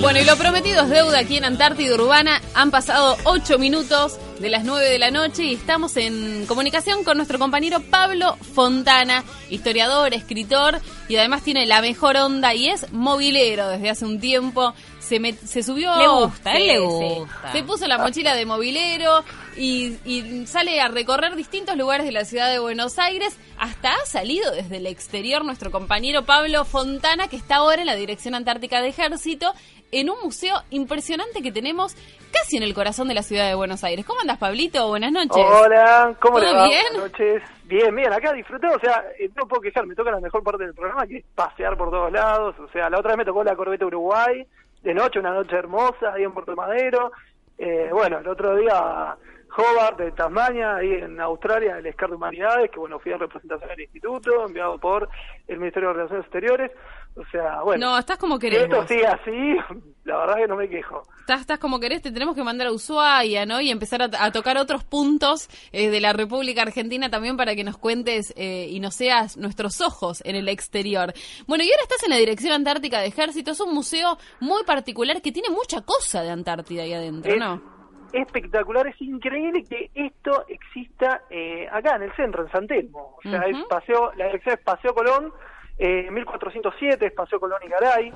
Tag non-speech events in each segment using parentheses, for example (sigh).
Bueno, y lo prometido es deuda aquí en Antártida Urbana. Han pasado ocho minutos de las nueve de la noche y estamos en comunicación con nuestro compañero Pablo Fontana, historiador, escritor y además tiene la mejor onda y es movilero desde hace un tiempo. Se, me- se subió. Le gusta, a él le Sí, gusta. sí. Se puso la mochila de movilero y, y sale a recorrer distintos lugares de la ciudad de Buenos Aires. Hasta ha salido desde el exterior nuestro compañero Pablo Fontana, que está ahora en la Dirección Antártica de Ejército, en un museo impresionante que tenemos casi en el corazón de la ciudad de Buenos Aires. ¿Cómo andas, Pablito? Buenas noches. Hola, ¿cómo le ¿Todo va? bien? Buenas noches. Bien, bien, acá disfruté, o sea, eh, no puedo quejar, me toca la mejor parte del programa, que es pasear por todos lados, o sea, la otra vez me tocó la Corbeta Uruguay, de noche, una noche hermosa, ahí en Puerto Madero, eh, bueno, el otro día Hobart de Tasmania, ahí en Australia, el SCAR de Humanidades, que bueno, fui en representación del instituto, enviado por el Ministerio de Relaciones Exteriores, o sea, bueno, No, estás como querés. esto sigue así, (laughs) la verdad que no me quejo. Estás, estás como querés, te tenemos que mandar a Ushuaia, ¿no? Y empezar a, a tocar otros puntos eh, de la República Argentina también para que nos cuentes eh, y nos seas nuestros ojos en el exterior. Bueno, y ahora estás en la Dirección Antártica de Ejército, es un museo muy particular que tiene mucha cosa de Antártida ahí adentro, Es ¿no? Espectacular, es increíble que esto exista eh, acá en el centro, en San Telmo. O sea, Ujú. es paseo, la dirección es Paseo Colón, eh, 1407, es Paseo Colón y Garay.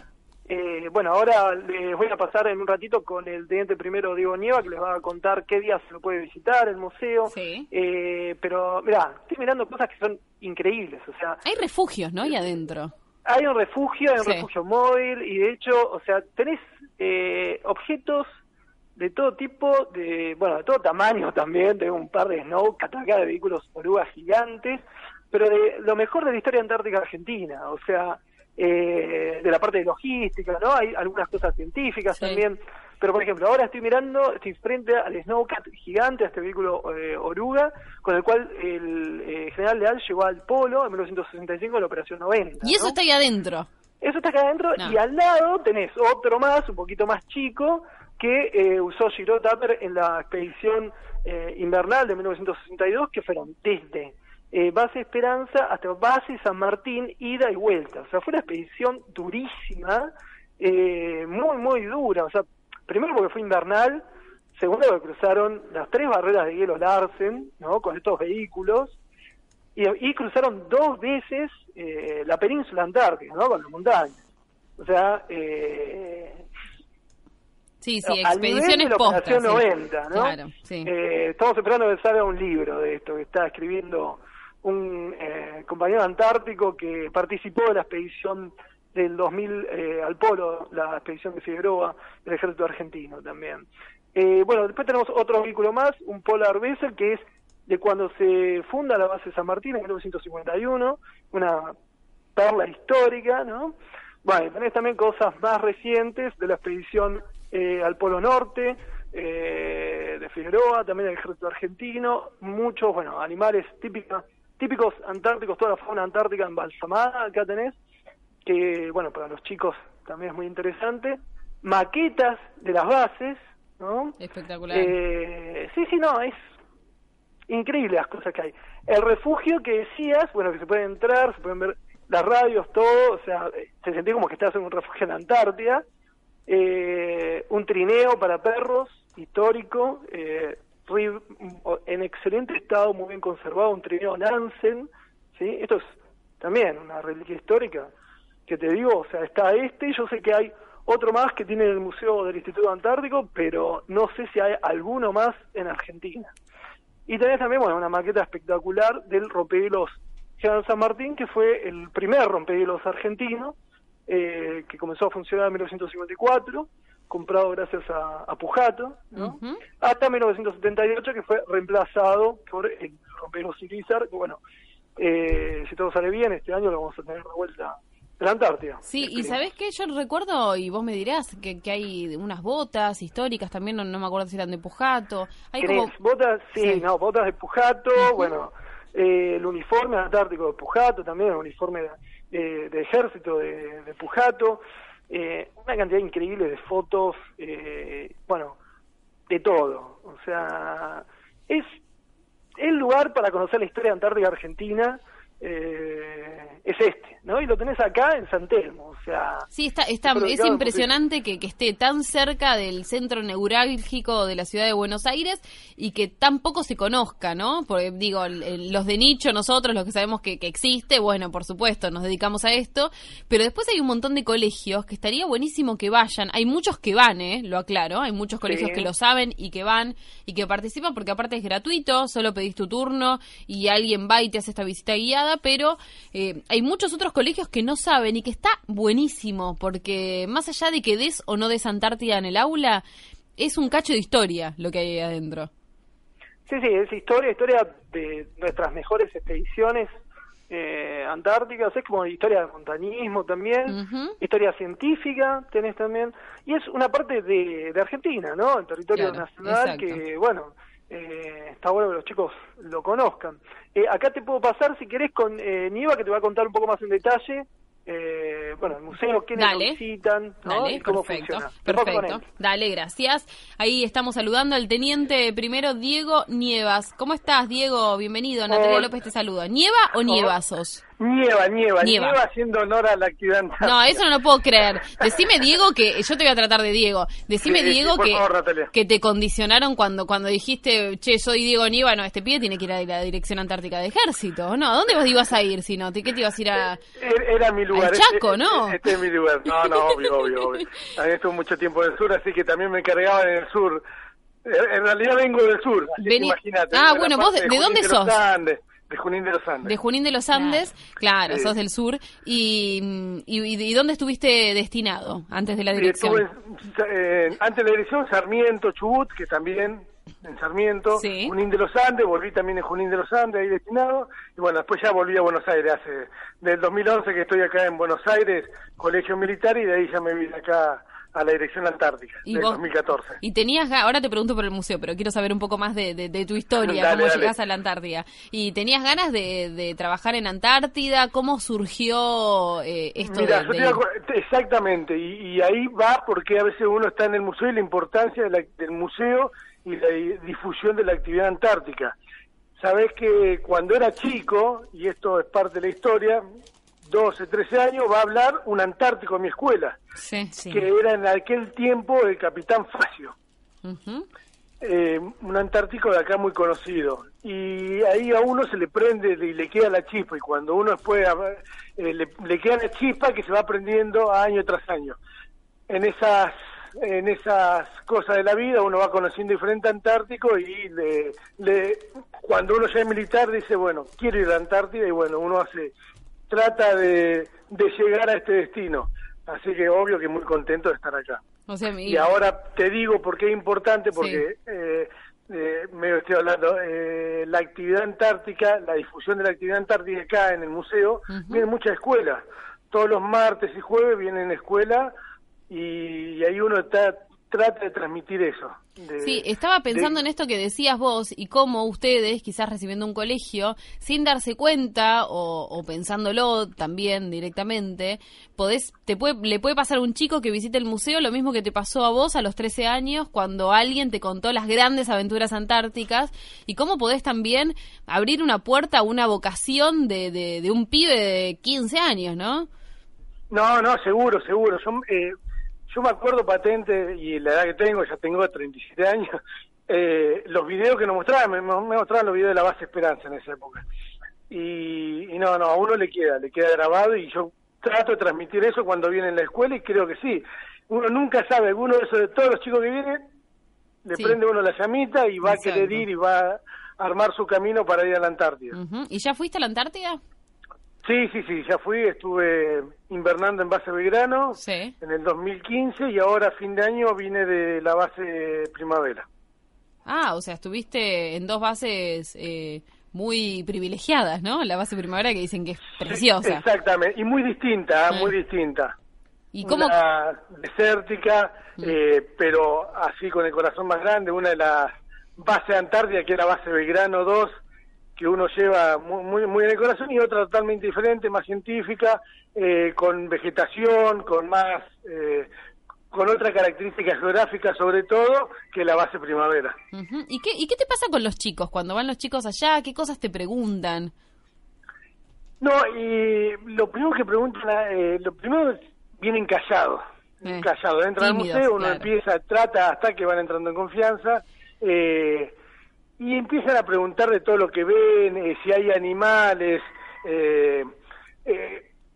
Eh, bueno, ahora les voy a pasar en un ratito con el teniente primero Diego Nieva, que les va a contar qué días se lo puede visitar el museo. Sí. Eh, pero, mira, estoy mirando cosas que son increíbles. O sea, Hay refugios, ¿no? Ahí adentro. hay un refugio, hay un Sí. refugio móvil y de hecho, o sea, tenés eh, objetos de todo tipo, de bueno, de todo tamaño (laughs) también, tengo un par de snow, acá de vehículos orugas gigantes, pero de lo mejor de la historia antártica argentina, o sea, eh, de la parte de logística, ¿no? Hay algunas cosas científicas Sí. también, pero por ejemplo, ahora estoy mirando, estoy frente al Snowcat gigante, a este vehículo eh, oruga, con el cual el eh, general Leal llegó al polo en 1965 en la Operación 90. Y eso ¿no? está ahí adentro. Eso está acá adentro No. y al lado tenés otro más, un poquito más chico, que eh, usó Giro Tapper en la expedición eh, invernal de 1962, que fueron desde eh, Base Esperanza hasta Base San Martín, ida y vuelta. O sea, fue una expedición durísima, eh, muy, muy dura. O sea, primero porque fue invernal, segundo porque cruzaron las tres barreras de hielo Larsen, ¿no? Con estos vehículos, y, cruzaron dos veces la península antártica, ¿no? Con las montañas. O sea, eh, Sí, sí, de expediciones. Operación sí. 90, ¿no? Claro, sí. Eh, estamos esperando que salga un libro de esto que está escribiendo un eh, compañero antártico que participó de la expedición del 2000 eh, al Polo, la expedición de Figueroa del ejército argentino también. Eh, bueno, después tenemos otro vehículo más, un Polar Vessel, que es de cuando se funda la base San Martín en 1951, una perla histórica, ¿no? Bueno, tenés también cosas más recientes de la expedición eh, al Polo Norte, eh, de Figueroa, también del ejército argentino, muchos, bueno, animales típicos, típicos antárticos, toda la fauna antártica embalsamada, acá tenés, que, bueno, para los chicos también es muy interesante, maquetas de las bases, ¿no? Espectacular. Eh, sí, sí, no, es increíble las cosas que hay. El refugio que decías, bueno, que se puede entrar, se pueden ver las radios, todo, o sea, eh, se sentía como que estás en un refugio en la Antártida. Eh, un trineo para perros, histórico, eh, en excelente estado, muy bien conservado, un trineo Nansen, ¿sí? Esto es también una reliquia histórica que te digo, o sea, está este, yo sé que hay otro más que tiene el Museo del Instituto Antártico, pero no sé si hay alguno más en Argentina. Y tenés también, bueno, una maqueta espectacular del rompehielos General San Martín, que fue el primer rompehielos argentino, eh, que comenzó a funcionar en 1954, comprado gracias a, a Pujato, ¿no? Ujú. hasta 1978, que fue reemplazado por el rompehielos Irizar, que bueno, eh, si todo sale bien, este año lo vamos a tener de vuelta la Antártida. Sí, y ¿sabés qué? Yo recuerdo, y vos me dirás, que, que hay unas botas históricas también, no, me acuerdo si eran de Pujato. Hay como... botas? Sí, no, botas de Pujato, bueno, eh, el uniforme antártico de Pujato también, el uniforme de, de ejército de, de Pujato, eh, una cantidad increíble de fotos, eh, bueno, de todo. O sea, es el lugar para conocer la historia antártica argentina eh, es este, ¿no? Y lo tenés acá en San Telmo, o sea... Sí, está, está es impresionante que, que, esté tan cerca del centro neurálgico de la ciudad de Buenos Aires y que tan poco se conozca, ¿no? Porque digo, los de nicho, nosotros, los que sabemos que, que, existe, bueno, por supuesto, nos dedicamos a esto, pero después hay un montón de colegios que estaría buenísimo que vayan. Hay muchos que van, ¿eh? Lo aclaro, hay muchos colegios que lo saben y que van y que participan porque aparte es gratuito, solo pedís tu turno y alguien va y te hace esta visita guiada pero eh, hay muchos otros colegios que no saben y que está buenísimo, porque más allá de que des o no des Antártida en el aula, es un cacho de historia lo que hay ahí adentro. Sí, sí, es historia, historia de nuestras mejores expediciones eh, antárticas, es como historia de montañismo también, historia científica tenés también, y es una parte de, Argentina, ¿no? El territorio nacional que, bueno, eh, está bueno que los chicos lo conozcan. Eh, acá te puedo pasar, si querés, con eh, Niva, que te va a contar un poco más en detalle eh, bueno, el museo, quiénes Dale. visitan, Dale, cómo perfecto, Perfecto. Dale, gracias. Ahí estamos saludando al teniente primero Diego Nievas. ¿Cómo estás, Diego? Bienvenido. Natalia López te saluda. ¿Nieva o Nievazos? Nieva, nieva, nieva, haciendo honor a la actividad. No, eso no lo puedo creer. Decime, Diego, que yo te voy a tratar de Diego. Decime, Diego, que, que te condicionaron cuando cuando dijiste, che, soy Diego Nieva, no, este pibe tiene que ir a la Dirección Antártica de Ejército, ¿no? ¿A dónde vos ibas a ir si no? ¿Qué te ibas a ir a...? Era mi lugar. Chaco, este, ¿no? Este, es mi lugar. No, no, obvio, obvio, obvio. (laughs) También estuve mucho tiempo en el sur, así que también me encargaba en el sur. En realidad vengo del sur, imagínate. Ah, bueno, vos, ¿de, dónde sos? De Junín de los Andes. De Junín de los Andes, claro, sos del sur. Y, y, dónde estuviste destinado antes de la dirección? Eh, antes de la dirección, Sarmiento, Chubut, que también en Sarmiento, Junín de los Andes, volví también en Junín de los Andes, ahí destinado, y bueno, después ya volví a Buenos Aires, hace del 2011 que estoy acá en Buenos Aires, colegio militar, y de ahí ya me vine acá a la Dirección Antártica, en 2014. Y tenías, ahora te pregunto por el museo, pero quiero saber un poco más de, de, tu historia, cómo llegas a la Antártida. ¿Y tenías ganas de, de trabajar en Antártida? ¿Cómo surgió eh, esto Mira, exactamente, y, ahí va porque a veces uno está en el museo y la importancia del museo y la difusión de la actividad antártica. Sabes que cuando era chico, y esto es parte de la historia, 12, 13 años, va a hablar un antártico en mi escuela, que era en aquel tiempo el capitán Facio. Eh, un antártico de acá muy conocido. Y ahí a uno se le prende y le queda la chispa, y cuando uno después eh, le, queda la chispa que se va aprendiendo año tras año. En esas en esas cosas de la vida uno va conociendo diferente Antártico y le, cuando uno ya es militar dice, bueno, quiero ir a la Antártida y bueno, uno hace trata de, llegar a este destino. Así que obvio que muy contento de estar acá. y ahora te digo por qué es importante, porque eh, eh, me estoy hablando, eh, la actividad antártica, la difusión de la actividad antártica acá en el museo, vienen muchas escuelas. Todos los martes y jueves vienen escuelas y ahí uno está trata de transmitir eso. sí, estaba pensando en esto que decías vos y cómo ustedes, quizás recibiendo un colegio, sin darse cuenta o, pensándolo también directamente, podés, te puede, le puede pasar a un chico que visite el museo lo mismo que te pasó a vos a los 13 años cuando alguien te contó las grandes aventuras antárticas y cómo podés también abrir una puerta a una vocación de, de, un pibe de 15 años, ¿no? No, no, seguro, seguro. Son, eh, yo me acuerdo patente, y la edad que tengo, ya tengo 37 años, (laughs) eh, los videos que nos mostraban, me, mostraban los videos de la base Esperanza en esa época. Y, no, no, a uno le queda, le queda grabado y yo trato de transmitir eso cuando viene en la escuela y creo que sí. Uno nunca sabe, alguno de esos de todos los chicos que vienen, le prende uno la llamita y va a querer ir y va a armar su camino para ir a la Antártida. ¿Y ya fuiste a la Antártida? Sí, sí, sí, ya fui, estuve invernando en base Belgrano en el 2015 y ahora a fin de año vine de la base Primavera. Ah, o sea, estuviste en dos bases eh, muy privilegiadas, ¿no? La base primavera que dicen que es preciosa. Exactamente, y muy distinta, ¿eh? muy distinta. ¿Y cómo? Una desértica, mm. eh, pero así con el corazón más grande, una de las bases antárticas, que es la base Belgrano 2, que uno lleva muy, muy, en el corazón, y otra totalmente diferente, más científica, eh, con vegetación, con más con otra característica geográfica sobre todo que la base primavera. ¿Y, qué, ¿Y qué te pasa con los chicos? Cuando van los chicos allá, ¿qué cosas te preguntan? No, y lo primero que preguntan, eh, lo primero es, vienen callados, eh, callados. Dentro del museo uno empieza, trata hasta que van entrando en confianza, eh, y empiezan a preguntar de todo lo que ven, eh, si hay animales, eh,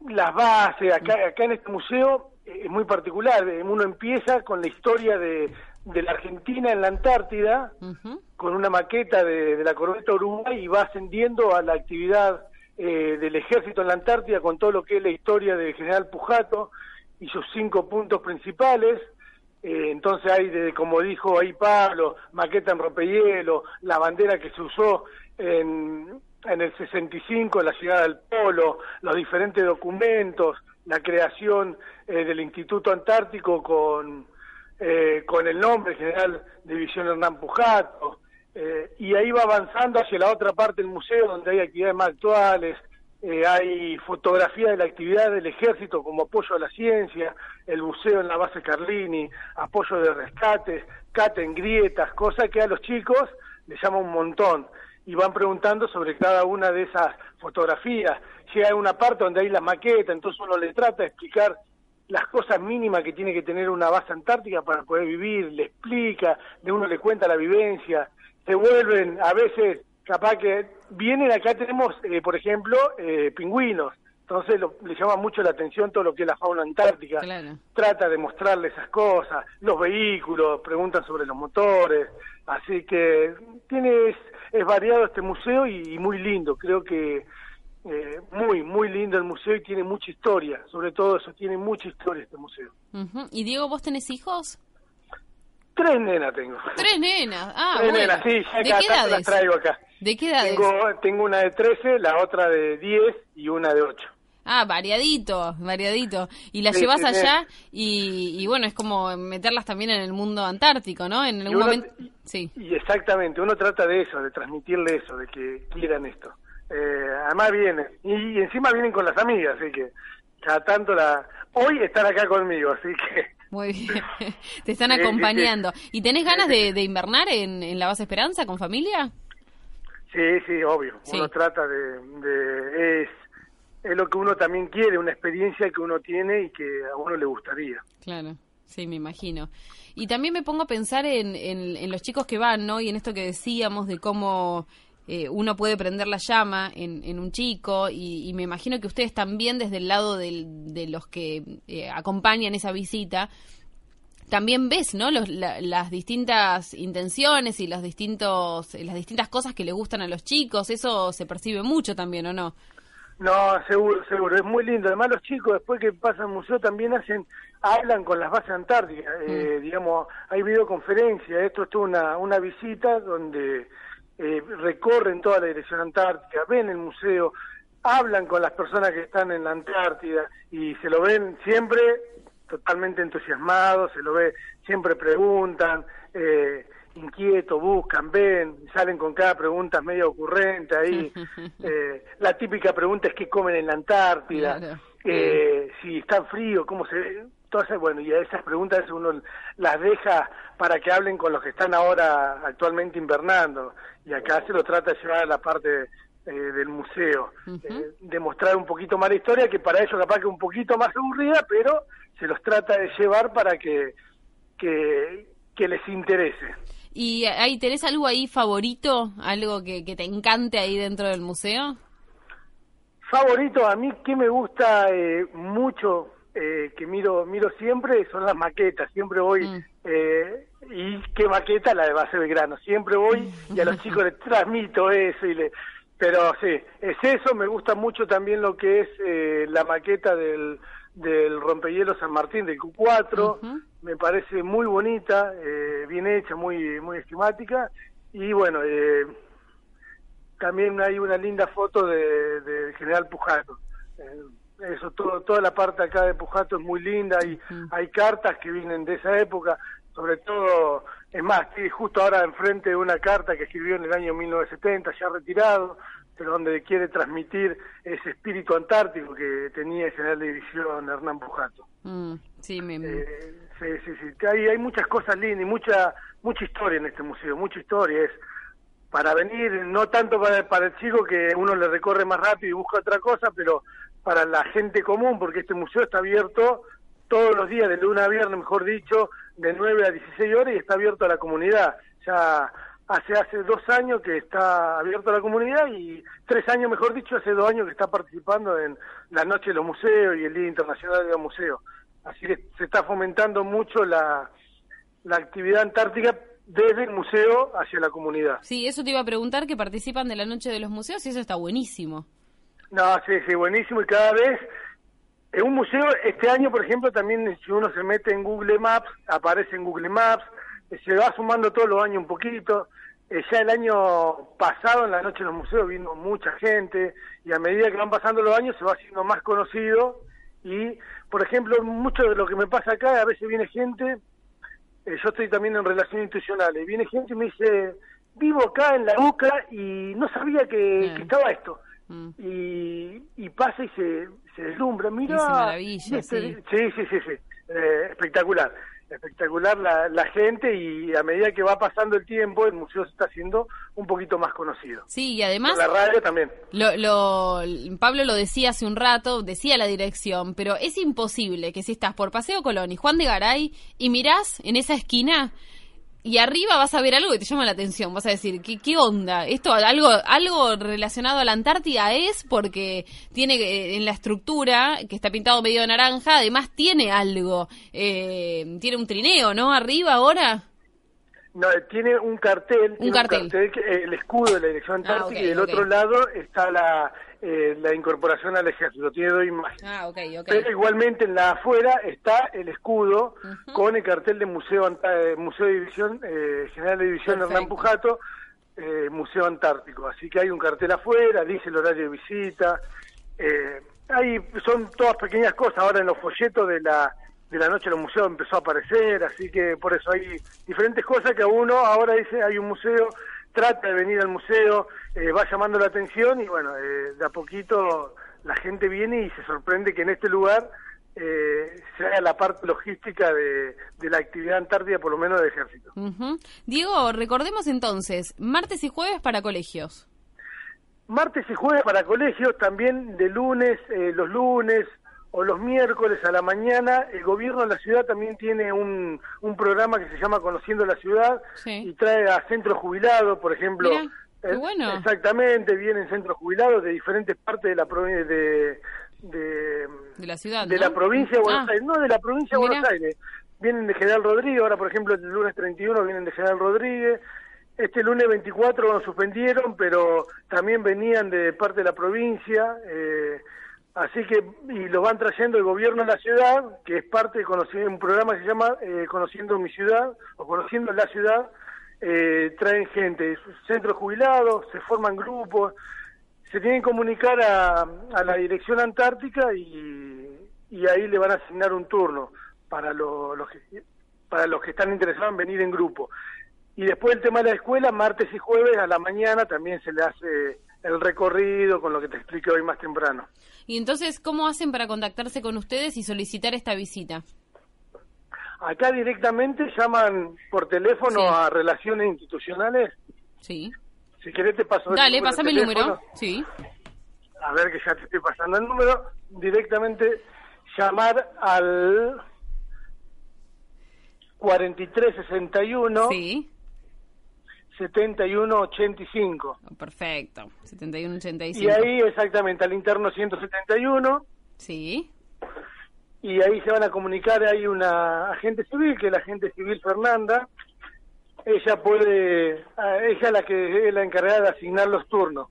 las bases, acá, acá en este museo es muy particular. Uno empieza con la historia de, de la Argentina en la Antártida, con una maqueta de, la corbeta Uruguay y va ascendiendo a la actividad eh, del ejército en la Antártida con todo lo que es la historia del general Pujato y sus cinco puntos principales. Eh, entonces hay, de, como dijo ahí Pablo, maqueta en rompehielo, la bandera que se usó en, en el 65, en la llegada del polo, los diferentes documentos, la creación eh, del Instituto Antártico con, eh, con el nombre general División Hernán Pujato, eh, y ahí va avanzando hacia la otra parte del museo donde hay actividades más actuales, hay fotografía de la actividad del ejército como apoyo a la ciencia, el buceo en la base Carlini, apoyo de rescates, cate en grietas, cosa que a los chicos les llama un montón y van preguntando sobre cada una de esas fotografías. Hay una parte donde hay la maqueta, entonces uno le trata de explicar las cosas mínimas que tiene que tener una base antártica para poder vivir, le explica, de uno le cuenta la vivencia, se vuelven a veces, capaz que vienen acá tenemos, eh, por ejemplo, eh, pingüinos, entonces le llama mucho la atención todo lo que es la fauna antártica, trata de mostrarle esas cosas, los vehículos, preguntan sobre los motores, así que tiene es variado este museo y, muy lindo. Creo que eh, muy, muy lindo el museo y tiene mucha historia. Sobre todo eso, tiene mucha historia este museo. ¿Y Diego, vos tenés hijos? Tres nenas tengo. Tres nenas, ah, Tres nenas, sí, ya ¿De qué edades? las traigo acá. ¿De qué edades? Tengo, tengo una de 13, la otra de 10 y una de 8. Ah, variadito, variadito. Y las llevas allá y, bueno, es como meterlas también en el mundo antártico, ¿no? En algún momento... Sí. Y exactamente, uno trata de eso, de transmitirle eso, de que quieran esto. Eh, además vienen, y, encima vienen con las amigas, así que cada tanto la... Hoy están acá conmigo, así que... Muy (laughs) bien, te están acompañando. ¿Y tenés ganas de, invernar en, en, la base Esperanza con familia? Sí, sí, obvio. Uno trata de... de es, es lo que uno también quiere, una experiencia que uno tiene y que a uno le gustaría. Claro. Sí, me imagino. Y también me pongo a pensar en, en, los chicos que van, ¿no? Y en esto que decíamos de cómo eh, uno puede prender la llama en, en un chico y, me imagino que ustedes también desde el lado de los que eh, acompañan esa visita, también ves, ¿no? Los, las distintas intenciones y los distintos, las distintas cosas que le gustan a los chicos, eso se percibe mucho también, ¿o no? No, seguro, seguro, es muy lindo. Además los chicos después que pasan al museo también hacen, hablan con las bases antárticas, eh, mm. digamos, hay videoconferencias, esto es una, una visita donde eh, recorren toda la dirección antártica, ven el museo, hablan con las personas que están en la Antártida y se lo ven siempre totalmente entusiasmados, se lo ve, siempre preguntan, eh, inquietos, buscan, ven, salen con cada pregunta medio ocurrente ahí. (laughs) eh, la típica pregunta es qué comen en la Antártida, eh, si está frío, cómo se ve. Entonces, bueno, y a esas preguntas uno las deja para que hablen con los que están ahora actualmente invernando. Y acá se lo trata de llevar a la parte eh, del museo, eh, de mostrar un poquito más la historia, que para ellos capaz que un poquito más aburrida, pero se los trata de llevar para que, que, que les interese. ¿Y ahí tenés algo ahí favorito? ¿Algo que, te encante ahí dentro del museo? Favorito, a mí que me gusta eh, mucho, eh, que miro miro siempre, son las maquetas. Siempre voy, mm. eh, y qué maqueta, la de Base Belgrano. Siempre voy y a los (laughs) chicos les transmito eso. y le Pero sí, es eso. Me gusta mucho también lo que es la maqueta del del rompehielos San Martín del Q4, me parece muy bonita, eh, bien hecha, muy muy esquemática y bueno, eh, también hay una linda foto de, de General Pujato. Eso, todo, toda la parte acá de Pujato es muy linda, hay, hay cartas que vienen de esa época, sobre todo, es más, estoy justo ahora enfrente de una carta que escribió en el año 1970, ya retirado, pero donde quiere transmitir ese espíritu antártico que tenía el general de división Hernán Pujato. Mm, sí, me... Eh, sí, sí, sí. Hay, hay muchas cosas lindas y mucha, mucha historia en este museo, mucha historia. Es para venir, no tanto para, para el chico que uno le recorre más rápido y busca otra cosa, pero para la gente común, porque este museo está abierto todos los días, de lunes a viernes, mejor dicho, de 9 a 16 horas y está abierto a la comunidad. Ya hace hace dos años que está abierto a la comunidad y tres años, mejor dicho, hace dos años que está participando en la Noche de los Museos y el Día Internacional de los Museos. Así que se está fomentando mucho la, la actividad antártica desde el museo hacia la comunidad. Sí, eso te iba a preguntar, que participan de la Noche de los Museos y eso está buenísimo. No, sí, sí, buenísimo y cada vez en un museo, este año, por ejemplo, también si uno se mete en Google Maps, aparece en Google Maps, eh, se va sumando todos los años un poquito. Eh, ya el año pasado en la Noche de los Museos vino mucha gente y a medida que van pasando los años se va haciendo más conocido y, por ejemplo, mucho de lo que me pasa acá, a veces viene gente eh, yo estoy también en relaciones institucionales, viene gente y me dice, vivo acá en la UCA y no sabía que, estaba esto. Mm. Y, y, pasa y se, se deslumbra, mira. Maravilla, sí. sí, sí, sí, eh, espectacular espectacular la, la, gente y a medida que va pasando el tiempo el museo se está haciendo un poquito más conocido. Sí, y además... la radio también. Lo, lo, Pablo lo decía hace un rato, decía la dirección, pero es imposible que si estás por Paseo Colón y Juan de Garay y mirás en esa esquina y arriba vas a ver algo que te llama la atención, vas a decir, ¿qué, qué onda? ¿Esto algo, algo relacionado a la Antártida es? Porque tiene eh, en la estructura, que está pintado medio de naranja, además tiene algo, eh, tiene un trineo, ¿no? Arriba ahora. No, tiene un cartel, un cartel, el escudo de la Dirección ah, Antártica y del otro lado está la, eh, la incorporación al ejército, tiene dos imágenes. Ah, okay, Pero igualmente en la afuera está el escudo con el cartel de Museo eh, Museo de División, eh, General de División Hernán Pujato, eh, Museo Antártico. Así que hay un cartel afuera, dice el horario de visita. Eh, hay, son todas pequeñas cosas. Ahora en los folletos de la de la noche los museos empezó a aparecer, así que por eso hay diferentes cosas que a uno ahora dice hay un museo trata de venir al museo, eh, va llamando la atención y bueno, eh, de a poquito la gente viene y se sorprende que en este lugar eh, se haga la parte logística de, la actividad antártica, por lo menos del ejército. Diego, recordemos entonces, martes y jueves para colegios. Martes y jueves para colegios, también de lunes, los lunes, o los miércoles a la mañana, el gobierno de la ciudad también tiene un, un programa que se llama Conociendo la Ciudad y trae a centros jubilados, por ejemplo. Eh, bueno. Exactamente, vienen centros jubilados de diferentes partes de la provincia de, de, la ciudad, de la provincia de Buenos ah. Aires, no de la provincia de Buenos Aires. Vienen de General Rodríguez, ahora por ejemplo el lunes 31 vienen de General Rodríguez, este lunes 24 lo suspendieron, pero también venían de parte de la provincia. Eh, Así que, y lo van trayendo el gobierno de la ciudad, que es parte de un programa que se llama eh, Conociendo mi ciudad, o Conociendo la ciudad, eh, traen gente, centros jubilados, se forman grupos, se tienen que comunicar a, la Dirección Antártica y, ahí le van a asignar un turno para, los que, para los que están interesados en venir en grupo. Y después el tema de la escuela, martes y jueves a la mañana también se le hace el recorrido con lo que te expliqué hoy más temprano. Y entonces, ¿cómo hacen para contactarse con ustedes y solicitar esta visita? Acá directamente llaman por teléfono a relaciones institucionales. Sí. Si querés te paso Dale, el pásame el número. Sí. A ver que ya te estoy pasando el número. Directamente llamar al 4361. Sí. 7185. Perfecto, 7185. Y ahí exactamente, al interno 171. Sí. Y ahí se van a comunicar, hay una agente civil, que es la agente civil Fernanda. Ella puede, ella es la que es la encargada de asignar los turnos.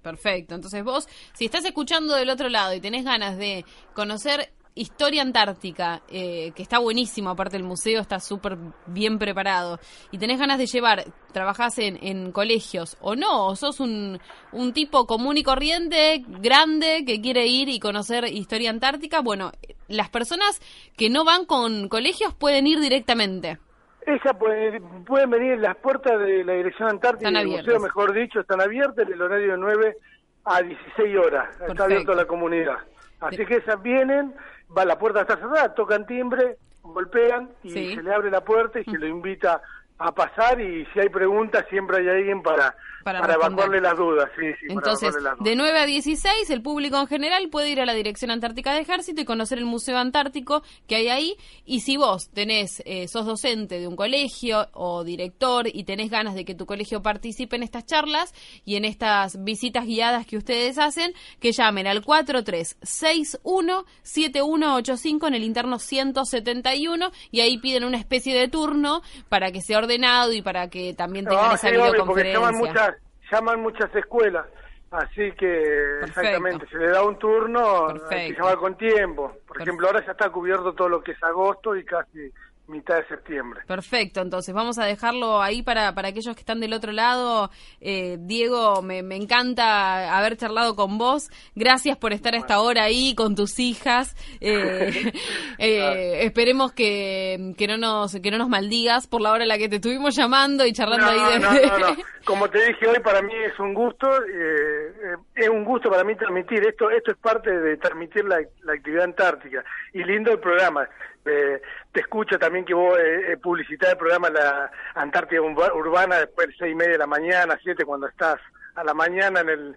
Perfecto, entonces vos, si estás escuchando del otro lado y tenés ganas de conocer Historia Antártica, eh, que está buenísimo, aparte el museo está súper bien preparado, y tenés ganas de llevar, trabajás en, en colegios o no, o sos un, un tipo común y corriente, grande, que quiere ir y conocer Historia Antártica, bueno, las personas que no van con colegios pueden ir directamente. Ella puede, pueden venir, las puertas de la Dirección Antártica Están del museo, mejor dicho, están abiertas el horario de 9 a 16 horas. Perfecto. Está abierto a la comunidad. Así que esas vienen, va la puerta está cerrada, tocan timbre, golpean y Sí. se le abre la puerta y se lo invita a pasar y si hay preguntas siempre hay alguien para, Para para, evacuarle las dudas. Sí, sí, para Entonces, evacuarle las dudas. de 9 a 16, el público en general puede ir a la Dirección Antártica de Ejército y conocer el Museo Antártico que hay ahí. Y si vos tenés, eh, sos docente de un colegio o director y tenés ganas de que tu colegio participe en estas charlas y en estas visitas guiadas que ustedes hacen, que llamen al 4361-7185 en el interno 171 y ahí piden una especie de turno para que sea ordenado y para que también tengan No, esa sí, obvio, porque videoconferencia. muchas, llaman muchas escuelas, así que exactamente, se le da un turno, hay que Perfecto. llamar con tiempo. Por Perfecto. ejemplo, ahora ya está cubierto todo lo que es agosto y casi mitad de septiembre. Perfecto, entonces vamos a dejarlo ahí para, para aquellos que están del otro lado. Eh, Diego, me, me encanta haber charlado con vos. Gracias por estar a esta hora ahí con tus hijas. Eh, (laughs) eh, esperemos que, que, no nos, que no nos maldigas por la hora en la que te estuvimos llamando y charlando No, ahí de... no, (laughs) no, no. Como te dije hoy, para mí es un gusto, eh, eh, es un gusto para mí transmitir. Esto esto es parte de transmitir la, la actividad antártica. Y lindo el programa. Eh, te escucho también que vos eh, eh, publicitás el programa La Antártida Urba- Urbana después de seis y media de la mañana, siete cuando estás a la mañana en el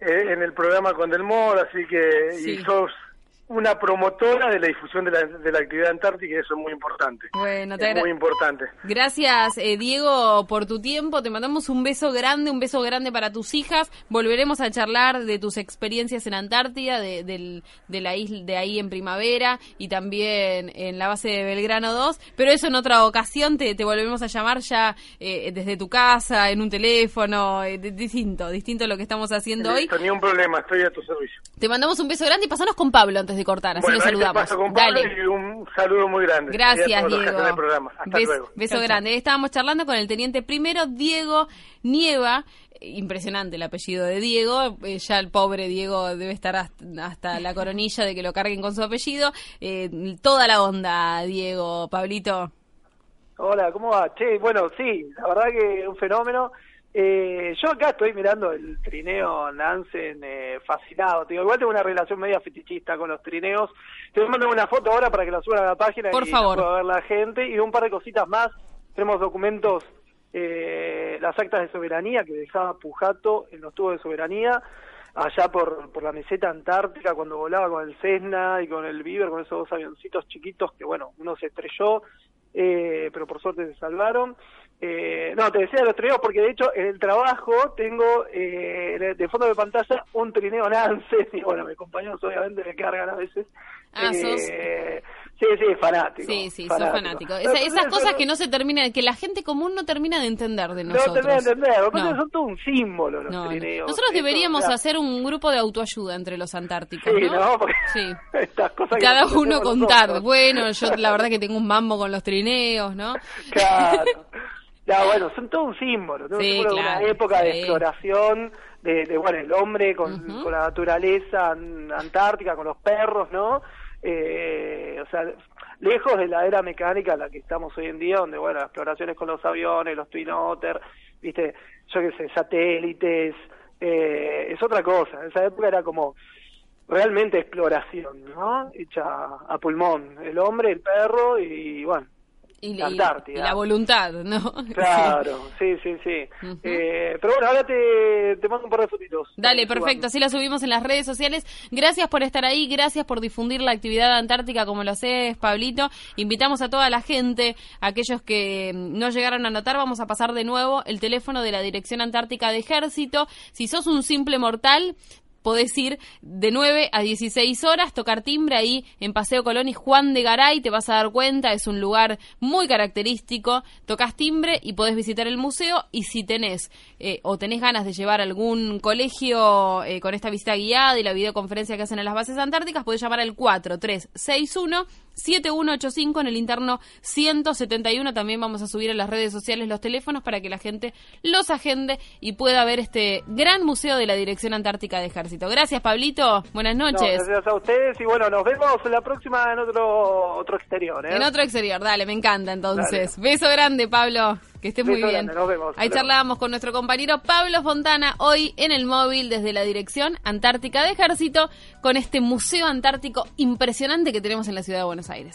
eh, en el programa con Del Moro, así que Sí. y sos una promotora de la difusión de la, de la actividad antártica y eso es muy importante. Bueno, te es muy importante. Gracias, eh, Diego, por tu tiempo. Te mandamos un beso grande, un beso grande para tus hijas. Volveremos a charlar de tus experiencias en Antártida, de, del- de la isla de ahí en primavera y también en la base de Belgrano 2. Pero eso en otra ocasión te, te volvemos a llamar ya eh, desde tu casa, en un teléfono, eh, di- distinto, distinto a lo que estamos haciendo hoy. Listo, ni un problema, estoy a tu servicio. Te mandamos un beso grande y pasanos con Pablo antes de cortar, así bueno, lo saludamos. paso con Pablo Dale. y un saludo muy grande. Gracias, Diego. Hasta Bes- luego. Beso grande. Estábamos charlando con el teniente primero, Diego Nieva. Impresionante el apellido de Diego. Eh, ya el pobre Diego debe estar hasta, hasta la coronilla de que lo carguen con su apellido. Eh, toda la onda, Diego, Pablito. Hola, ¿cómo va? Che, bueno, sí, la verdad que un fenómeno. Eh, yo acá estoy mirando el trineo Nansen eh, fascinado. Te digo, igual tengo una relación media fetichista con los trineos. Te voy a mandar una foto ahora para que la suban a la página Por y favor. pueda ver la gente. Y un par de cositas más. Tenemos documentos, eh, las actas de soberanía que dejaba Pujato en los tubos de soberanía allá por, por la meseta antártica cuando volaba con el Cessna y con el Beaver, con esos dos avioncitos chiquitos que, bueno, uno se estrelló, eh, pero por suerte se salvaron. Eh, no, te decía de los trineos porque de hecho en el trabajo tengo eh, de fondo de pantalla un trineo Nansen (laughs) y bueno, mis compañeros obviamente me cargan a veces. Ah, sos- Eh, Sí, sí, fanático. Sí, sí, sos fanático. Esa- esas cosas que no se terminan, que la gente común no termina de entender de No nosotros. terminé de entender, No. son todo un símbolo los No, no. trineos. Nosotros deberíamos hacer un grupo de autoayuda entre los antárticos, Sí, ¿no? ¿no? Porque Sí. (laughs) estas cosas Cada uno contar. nosotros. Bueno, yo la verdad que (laughs) tengo un mambo con los trineos, ¿no? Claro. (laughs) Ya, bueno, son todo un símbolo, ¿no? Sí, Un símbolo de claro, una época de exploración, de, de, bueno, el hombre con, la naturaleza an- antártica, con los perros, ¿no? Eh, o sea, lejos de la era mecánica en la que estamos hoy en día, donde, bueno, exploraciones con los aviones, los Twin Otter, viste, yo qué sé, satélites, eh, es otra cosa. En esa época era como realmente exploración, ¿no? Hecha a pulmón, el hombre, el perro y, bueno, Y, La Antártida. y la voluntad, ¿no? Claro, (laughs) sí, sí, sí. Eh, pero bueno, ahora te, te mando un par de fotitos. Dale, perfecto, así la subimos en las redes sociales. Gracias por estar ahí, gracias por difundir la actividad antártica como lo haces, Pablito. Invitamos a toda la gente, aquellos que mm, no llegaron a anotar, vamos a pasar de nuevo el teléfono de la Dirección Antártica de Ejército. Si sos un simple mortal, podés ir de 9 a 16 horas, tocar timbre ahí en Paseo Colón y Juan de Garay, te vas a dar cuenta, es un lugar muy característico, tocas timbre y podés visitar el museo y si tenés eh, o tenés ganas de llevar algún colegio eh, con esta visita guiada y la videoconferencia que hacen en las bases antárticas, podés llamar al 4361 7185 en el interno 171. También vamos a subir en las redes sociales los teléfonos para que la gente los agende y pueda ver este gran museo de la Dirección Antártica de Ejército. Gracias, Pablito. Buenas noches. gracias a ustedes y bueno, nos vemos la próxima en otro otro exterior. ¿eh? En otro exterior, dale, me encanta entonces. Beso grande, Pablo. Que esté muy bien. nos vemos. Ahí charlábamos con nuestro compañero Pablo Fontana hoy en el móvil desde la Dirección Antártica de Ejército con este museo antártico impresionante que tenemos en la ciudad de Buenos Aires.